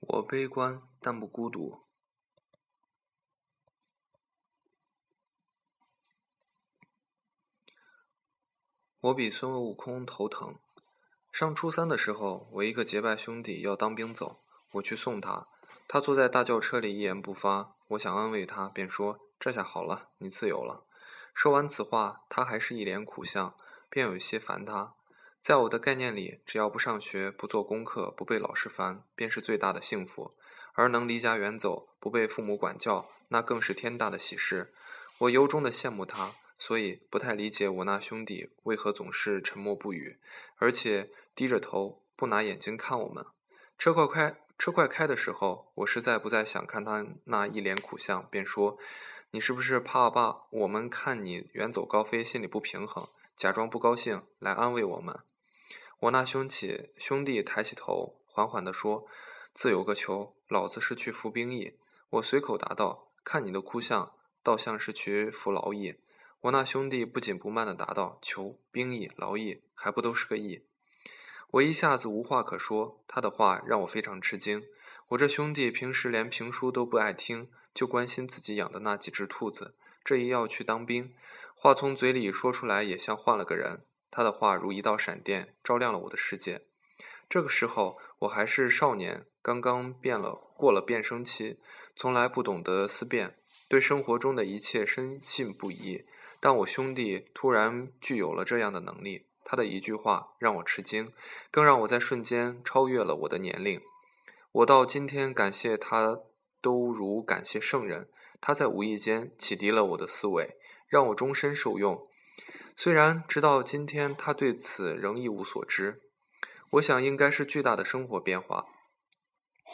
我悲观，但不孤独。我比孙悟空头疼。上初三的时候，我一个结拜兄弟要当兵走，我去送他。他坐在大轿车里一言不发。我想安慰他，便说：“这下好了，你自由了。”说完此话，他还是一脸苦相，便有些烦他。在我的概念里，只要不上学、不做功课、不被老师烦，便是最大的幸福；而能离家远走、不被父母管教，那更是天大的喜事。我由衷的羡慕他。所以不太理解我那兄弟为何总是沉默不语，而且低着头不拿眼睛看我们。车快开，车快开的时候，我实在不再想看他那一脸苦相，便说：“你是不是怕爸我们看你远走高飞，心里不平衡，假装不高兴来安慰我们？”我那兄起兄弟抬起头，缓缓地说：“自有个球，老子是去服兵役。”我随口答道：“看你的哭相，倒像是去服劳役。”我那兄弟不紧不慢地答道：“求兵役、劳役，还不都是个役？”我一下子无话可说。他的话让我非常吃惊。我这兄弟平时连评书都不爱听，就关心自己养的那几只兔子。这一要去当兵，话从嘴里说出来也像换了个人。他的话如一道闪电，照亮了我的世界。这个时候我还是少年，刚刚变了，过了变声期，从来不懂得思辨，对生活中的一切深信不疑。但我兄弟突然具有了这样的能力，他的一句话让我吃惊，更让我在瞬间超越了我的年龄。我到今天感谢他，都如感谢圣人。他在无意间启迪了我的思维，让我终身受用。虽然直到今天他对此仍一无所知，我想应该是巨大的生活变化，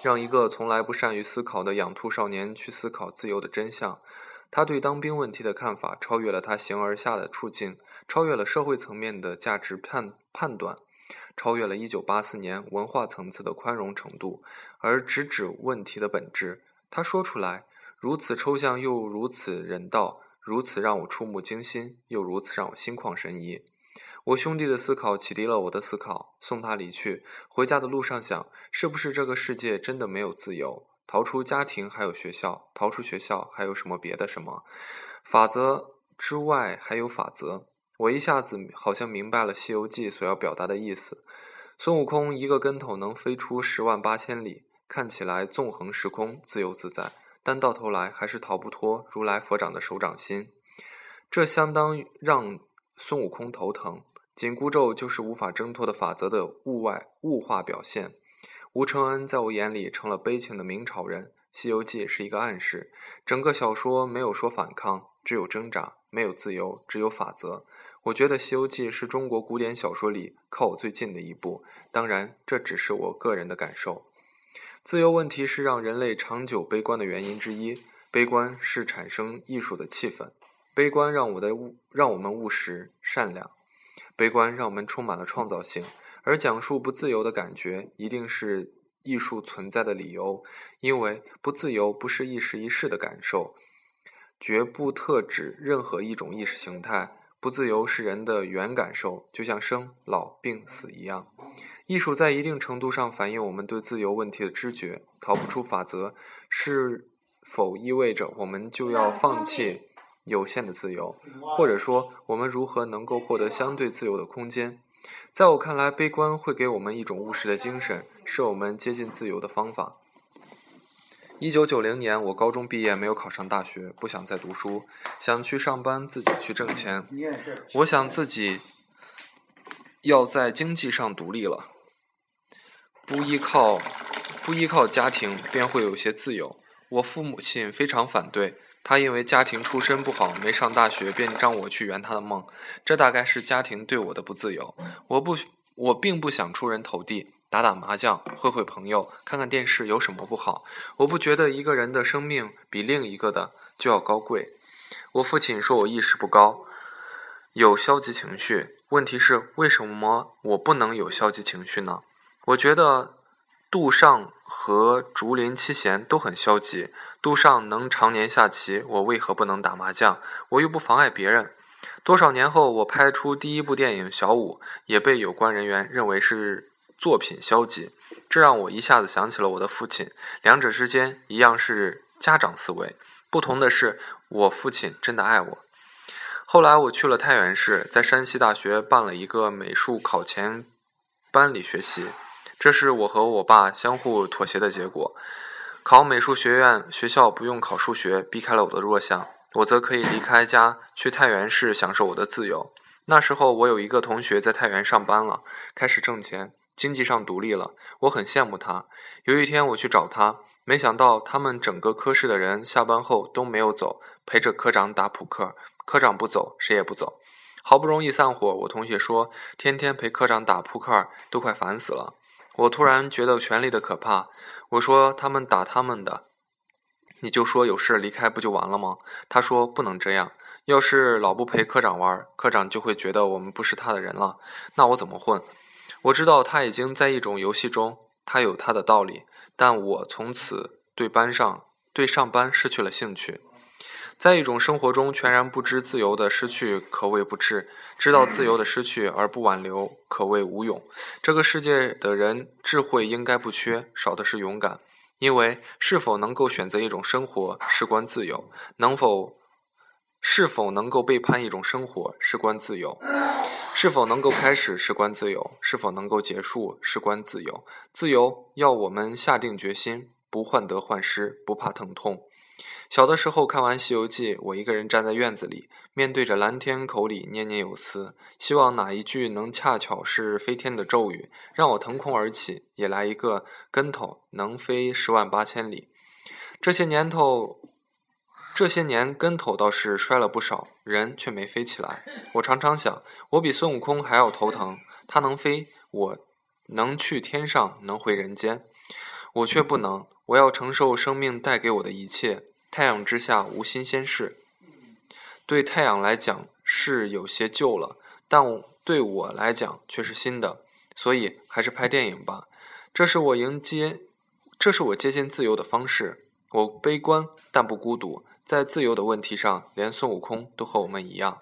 让一个从来不善于思考的养兔少年去思考自由的真相。他对当兵问题的看法超越了他形而下的处境，超越了社会层面的价值判判断，超越了一九八四年文化层次的宽容程度，而直指问题的本质。他说出来，如此抽象又如此人道，如此让我触目惊心，又如此让我心旷神怡。我兄弟的思考启迪了我的思考。送他离去，回家的路上想，是不是这个世界真的没有自由？逃出家庭还有学校，逃出学校还有什么别的什么？法则之外还有法则。我一下子好像明白了《西游记》所要表达的意思。孙悟空一个跟头能飞出十万八千里，看起来纵横时空，自由自在，但到头来还是逃不脱如来佛掌的手掌心。这相当让孙悟空头疼。紧箍咒就是无法挣脱的法则的物外物化表现。吴承恩在我眼里成了悲情的明朝人，《西游记》是一个暗示。整个小说没有说反抗，只有挣扎；没有自由，只有法则。我觉得《西游记》是中国古典小说里靠我最近的一部，当然这只是我个人的感受。自由问题是让人类长久悲观的原因之一，悲观是产生艺术的气氛，悲观让我的务让我们务实善良，悲观让我们充满了创造性。而讲述不自由的感觉，一定是艺术存在的理由，因为不自由不是一时一事的感受，绝不特指任何一种意识形态。不自由是人的原感受，就像生老病死一样。艺术在一定程度上反映我们对自由问题的知觉。逃不出法则，是否意味着我们就要放弃有限的自由？或者说，我们如何能够获得相对自由的空间？在我看来，悲观会给我们一种务实的精神，是我们接近自由的方法。一九九零年，我高中毕业，没有考上大学，不想再读书，想去上班，自己去挣钱。我想自己要在经济上独立了，不依靠不依靠家庭，便会有些自由。我父母亲非常反对。他因为家庭出身不好，没上大学，便让我去圆他的梦。这大概是家庭对我的不自由。我不，我并不想出人头地，打打麻将，会会朋友，看看电视，有什么不好？我不觉得一个人的生命比另一个的就要高贵。我父亲说我意识不高，有消极情绪。问题是，为什么我不能有消极情绪呢？我觉得。杜尚和竹林七贤都很消极。杜尚能常年下棋，我为何不能打麻将？我又不妨碍别人。多少年后，我拍出第一部电影《小五》，也被有关人员认为是作品消极，这让我一下子想起了我的父亲。两者之间一样是家长思维，不同的是，我父亲真的爱我。后来我去了太原市，在山西大学办了一个美术考前班里学习，这是我和我爸相互妥协的结果。考美术学院学校不用考数学，避开了我的弱项，我则可以离开家去太原市享受我的自由。那时候我有一个同学在太原上班了，开始挣钱，经济上独立了，我很羡慕他。有一天我去找他，没想到他们整个科室的人下班后都没有走，陪着科长打扑克。科长不走，谁也不走。好不容易散伙，我同学说：“天天陪科长打扑克，都快烦死了。”我突然觉得权力的可怕。我说：“他们打他们的，你就说有事离开不就完了吗？”他说：“不能这样，要是老不陪科长玩，科长就会觉得我们不是他的人了。那我怎么混？”我知道他已经在一种游戏中，他有他的道理，但我从此对班上、对上班失去了兴趣。在一种生活中全然不知自由的失去，可谓不智；知道自由的失去而不挽留，可谓无勇。这个世界的人智慧应该不缺，少的是勇敢。因为是否能够选择一种生活，事关自由；能否是否能够背叛一种生活，事关自由；是否能够开始，事关自由；是否能够结束，事关自由。自由要我们下定决心，不患得患失，不怕疼痛。小的时候看完《西游记》，我一个人站在院子里，面对着蓝天，口里念念有词，希望哪一句能恰巧是飞天的咒语，让我腾空而起，也来一个跟头，能飞十万八千里。这些年头，这些年跟头倒是摔了不少，人却没飞起来。我常常想，我比孙悟空还要头疼，他能飞，我能去天上，能回人间，我却不能。我要承受生命带给我的一切。太阳之下无新鲜事，对太阳来讲是有些旧了，但对我来讲却是新的。所以还是拍电影吧，这是我迎接，这是我接近自由的方式。我悲观但不孤独，在自由的问题上，连孙悟空都和我们一样。